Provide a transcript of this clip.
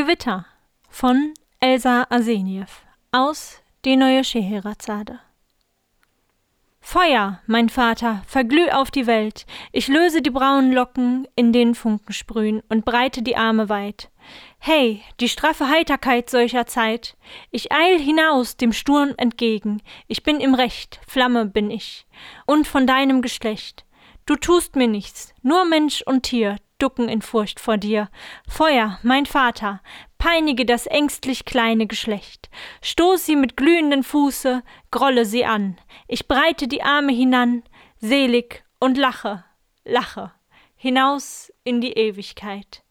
Gewitter von Elsa Arseniew aus Die neue Scheherazade. Feuer, mein Vater, verglüh auf die Welt, ich löse die braunen Locken, in denen Funken sprühen, und breite die Arme weit. Hey, die straffe Heiterkeit solcher Zeit, ich eil hinaus dem Sturm entgegen, ich bin im Recht, Flamme bin ich, und von deinem Geschlecht. Du tust mir nichts, nur Mensch und Tier ducken in Furcht vor dir. Feuer, mein Vater, peinige das ängstlich kleine Geschlecht. Stoß sie mit glühenden Fuße, grolle sie an. Ich breite die Arme hinan, selig und lache, lache, hinaus in die Ewigkeit.